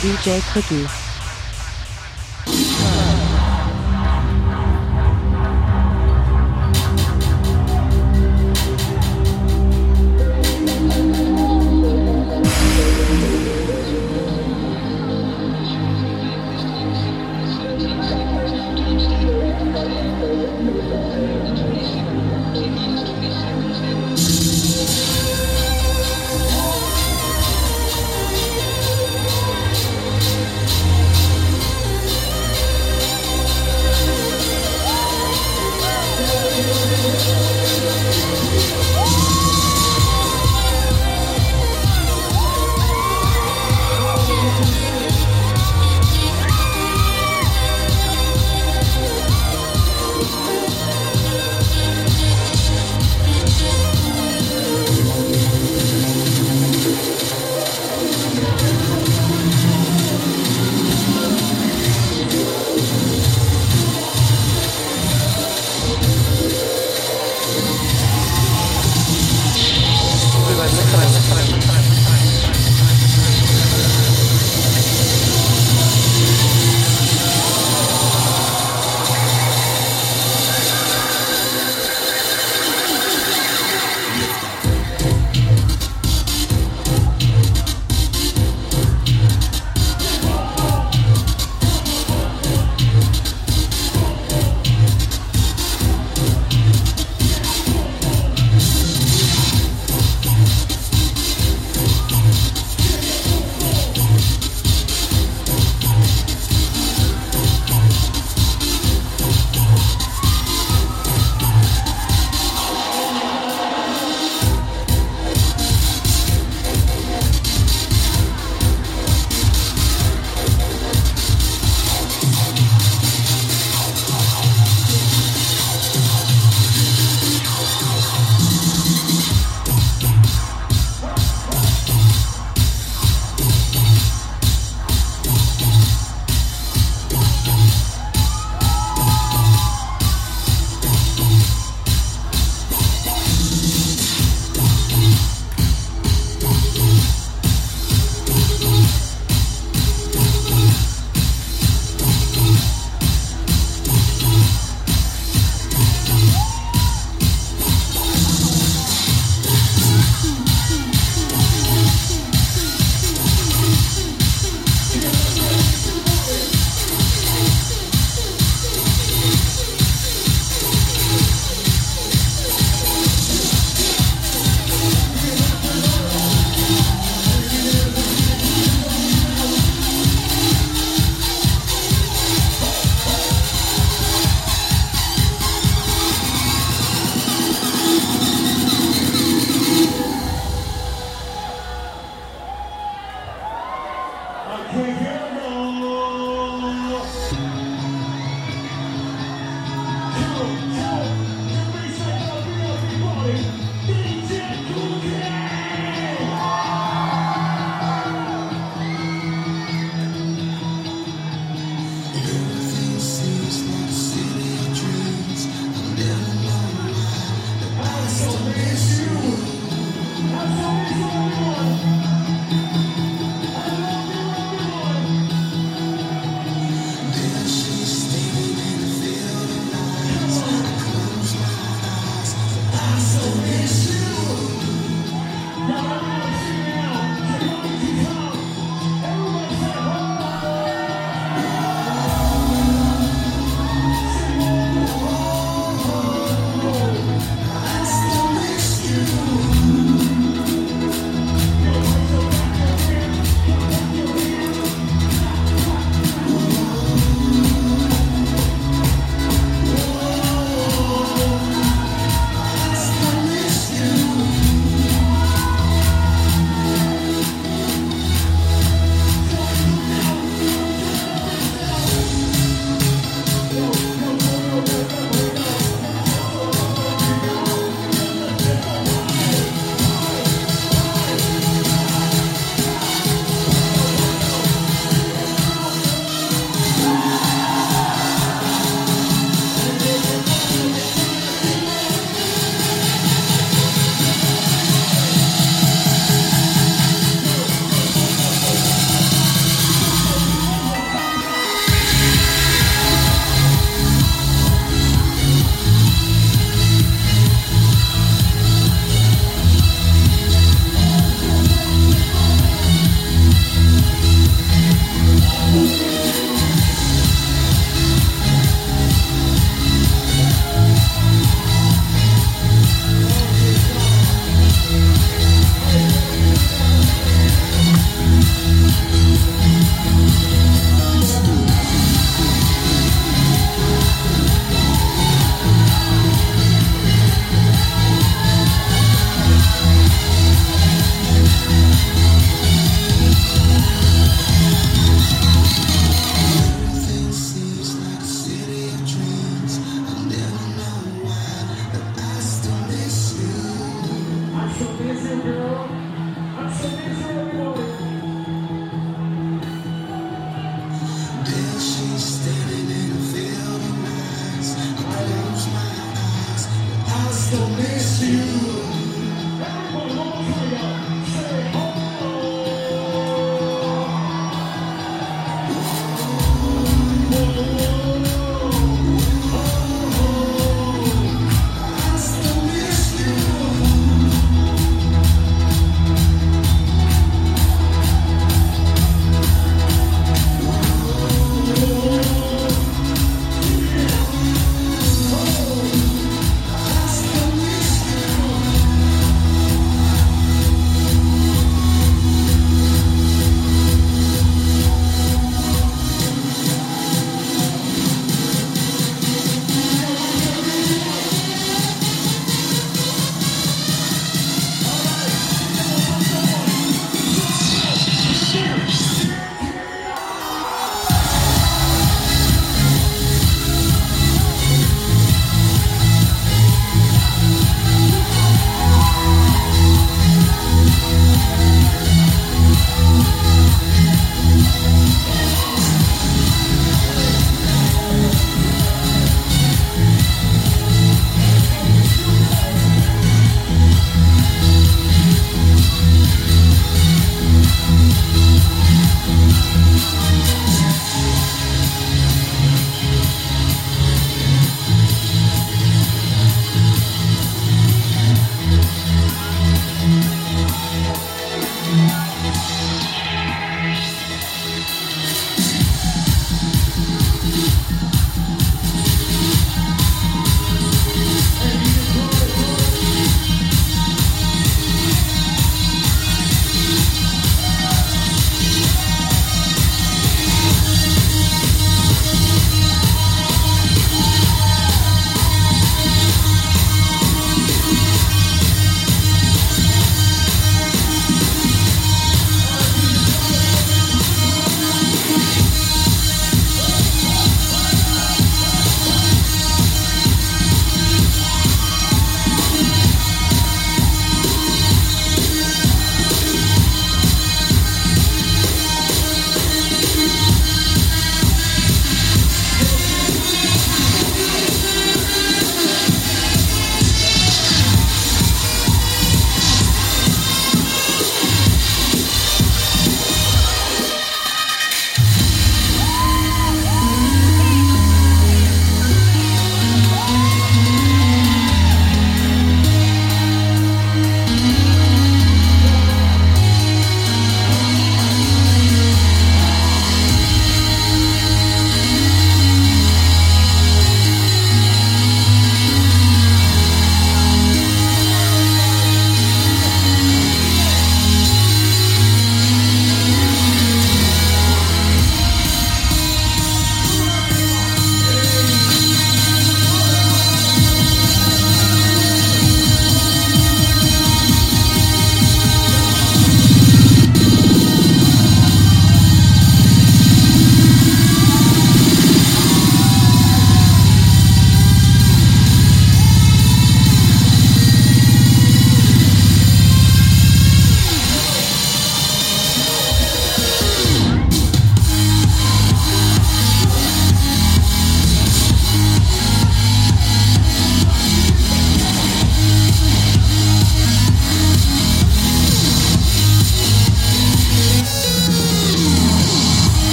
DJ Cookie.